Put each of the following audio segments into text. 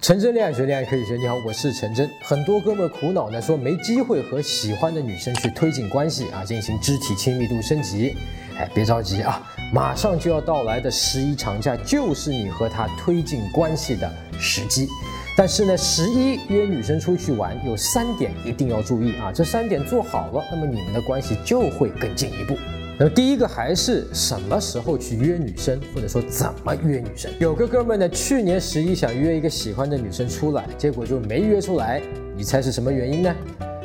陈真恋爱学，恋爱可以学。你好，我是陈真。很多哥们苦恼呢，说没机会和喜欢的女生去推进关系啊，进行肢体亲密度升级。哎，别着急啊，马上就要到来的十一长假就是你和他推进关系的时机。但是呢，十一约女生出去玩有三点一定要注意啊，这三点做好了，那么你们的关系就会更进一步。那么第一个还是什么时候去约女生，或者说怎么约女生？有个哥们呢，去年十一想约一个喜欢的女生出来，结果就没约出来。你猜是什么原因呢？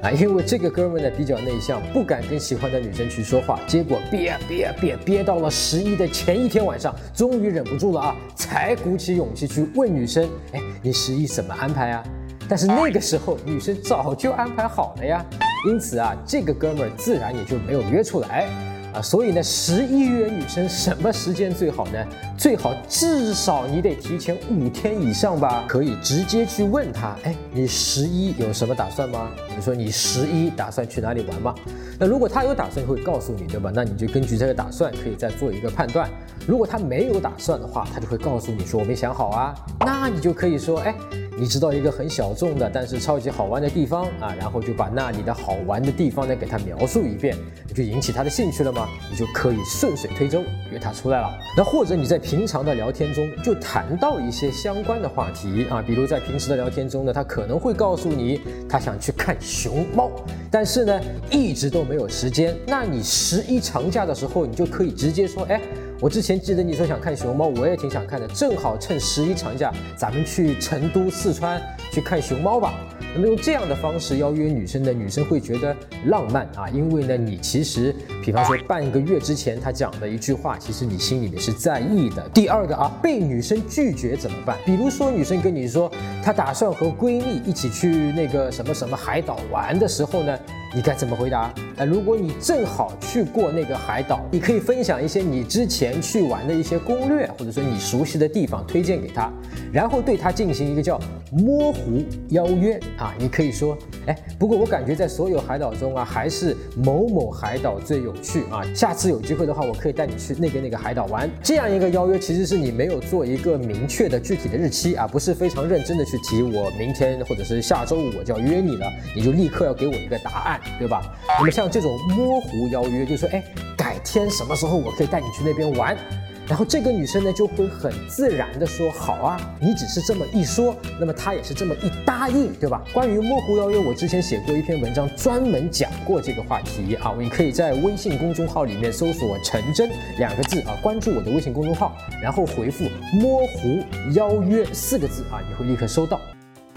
啊，因为这个哥们呢比较内向，不敢跟喜欢的女生去说话，结果憋憋憋憋到了十一的前一天晚上，终于忍不住了啊，才鼓起勇气去问女生：哎，你十一怎么安排啊？但是那个时候女生早就安排好了呀，因此啊，这个哥们儿自然也就没有约出来。啊，所以呢，十一约女生什么时间最好呢？最好至少你得提前五天以上吧，可以直接去问他，哎，你十一有什么打算吗？比如说你十一打算去哪里玩吗？那如果他有打算，会告诉你，对吧？那你就根据这个打算，可以再做一个判断。如果他没有打算的话，他就会告诉你说我没想好啊，那你就可以说，哎。你知道一个很小众的，但是超级好玩的地方啊，然后就把那里的好玩的地方呢给他描述一遍，就引起他的兴趣了吗？你就可以顺水推舟约他出来了。那或者你在平常的聊天中就谈到一些相关的话题啊，比如在平时的聊天中呢，他可能会告诉你他想去看熊猫，但是呢一直都没有时间。那你十一长假的时候，你就可以直接说，哎。我之前记得你说想看熊猫，我也挺想看的，正好趁十一长假，咱们去成都、四四川去看熊猫吧。那么用这样的方式邀约女生呢，女生会觉得浪漫啊，因为呢，你其实，比方说半个月之前她讲的一句话，其实你心里面是在意的。第二个啊，被女生拒绝怎么办？比如说女生跟你说她打算和闺蜜一起去那个什么什么海岛玩的时候呢，你该怎么回答？哎，如果你正好去过那个海岛，你可以分享一些你之前去玩的一些攻略，或者说你熟悉的地方推荐给他，然后对他进行一个叫模糊邀约。啊，你可以说，哎，不过我感觉在所有海岛中啊，还是某某海岛最有趣啊。下次有机会的话，我可以带你去那个那个海岛玩。这样一个邀约，其实是你没有做一个明确的具体的日期啊，不是非常认真的去提我明天或者是下周五我就要约你了，你就立刻要给我一个答案，对吧？那么像这种模糊邀约，就说，哎，改天什么时候我可以带你去那边玩。然后这个女生呢就会很自然的说好啊，你只是这么一说，那么她也是这么一答应，对吧？关于模糊邀约，我之前写过一篇文章，专门讲过这个话题啊，你可以在微信公众号里面搜索“陈真”两个字啊，关注我的微信公众号，然后回复“模糊邀约”四个字啊，你会立刻收到。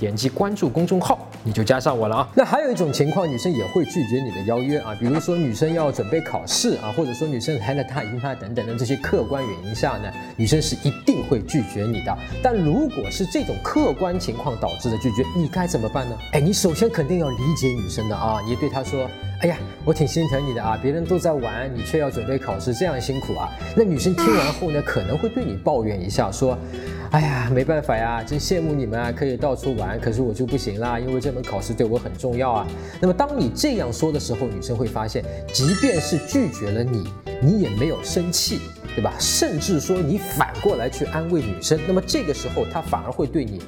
点击关注公众号，你就加上我了啊。那还有一种情况，女生也会拒绝你的邀约啊，比如说女生要准备考试啊，或者说女生来了大姨妈等等的这些客观原因下呢，女生是一定会拒绝你的。但如果是这种客观情况导致的拒绝，你该怎么办呢？哎，你首先肯定要理解女生的啊，你对她说。哎呀，我挺心疼你的啊！别人都在玩，你却要准备考试，这样辛苦啊！那女生听完后呢，可能会对你抱怨一下，说：“哎呀，没办法呀，真羡慕你们啊，可以到处玩，可是我就不行啦，因为这门考试对我很重要啊。”那么当你这样说的时候，女生会发现，即便是拒绝了你，你也没有生气，对吧？甚至说你反过来去安慰女生，那么这个时候她反而会对你。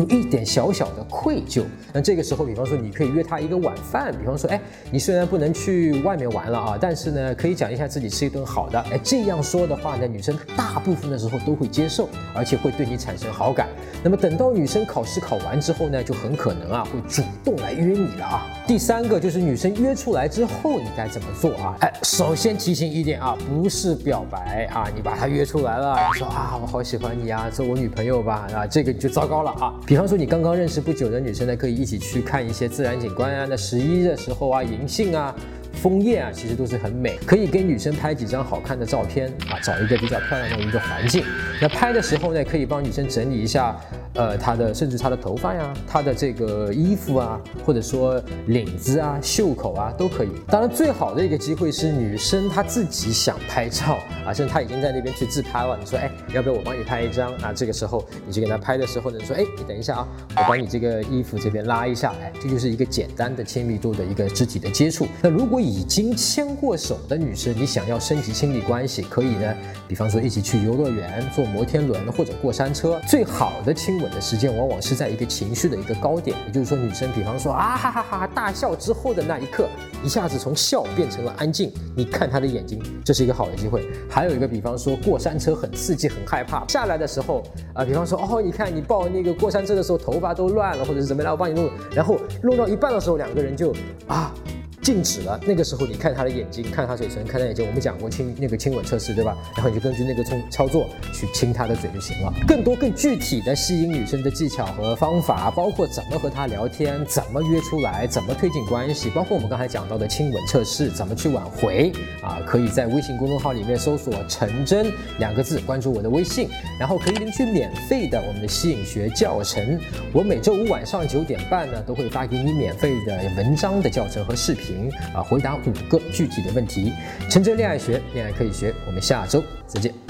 有一点小小的愧疚，那这个时候，比方说你可以约他一个晚饭，比方说，哎，你虽然不能去外面玩了啊，但是呢，可以讲一下自己吃一顿好的，哎，这样说的话呢，女生大部分的时候都会接受，而且会对你产生好感。那么等到女生考试考完之后呢，就很可能啊会主动来约你了啊。第三个就是女生约出来之后，你该怎么做啊？哎，首先提醒一点啊，不是表白啊，你把她约出来了，你说啊，我好喜欢你啊，做我女朋友吧，啊，这个你就糟糕了啊。比方说，你刚刚认识不久的女生呢，可以一起去看一些自然景观啊。那十一的时候啊，银杏啊。枫叶啊，其实都是很美，可以给女生拍几张好看的照片啊，找一个比较漂亮的一个环境。那拍的时候呢，可以帮女生整理一下呃，他的甚至他的头发呀，他的这个衣服啊，或者说领子啊、袖口啊，都可以。当然，最好的一个机会是女生她自己想拍照啊，甚至她已经在那边去自拍了。你说，哎，要不要我帮你拍一张？啊，这个时候你去给她拍的时候呢，你说，哎，你等一下啊，我帮你这个衣服这边拉一下，哎，这就是一个简单的亲密度的一个肢体的接触。那如果已经牵过手的女生，你想要升级亲密关系，可以呢，比方说一起去游乐园、坐摩天轮或者过山车。最好的亲吻的时间往往是在一个情绪的一个高点，也就是说，女生比方说啊哈哈哈大笑之后的那一刻，一下子从笑变成了安静。你看她的眼睛，这是一个好的机会。还有一个比方说过山车很刺激很害怕，下来的时候啊，比方说哦，你看你抱那个过山车的时候头发都乱了，或者是怎么样，我帮你弄，然后弄到一半的时候，两个人就啊。静止了，那个时候你看他的眼睛，看他嘴唇，看他眼睛。我们讲过亲那个亲吻测试，对吧？然后你就根据那个操操作去亲他的嘴就行了。更多更具体的吸引女生的技巧和方法，包括怎么和她聊天，怎么约出来，怎么推进关系，包括我们刚才讲到的亲吻测试，怎么去挽回啊？可以在微信公众号里面搜索“陈真”两个字，关注我的微信，然后可以领取免费的我们的吸引学教程。我每周五晚上九点半呢，都会发给你免费的文章的教程和视频。啊，回答五个具体的问题，陈真恋爱学，恋爱可以学，我们下周再见。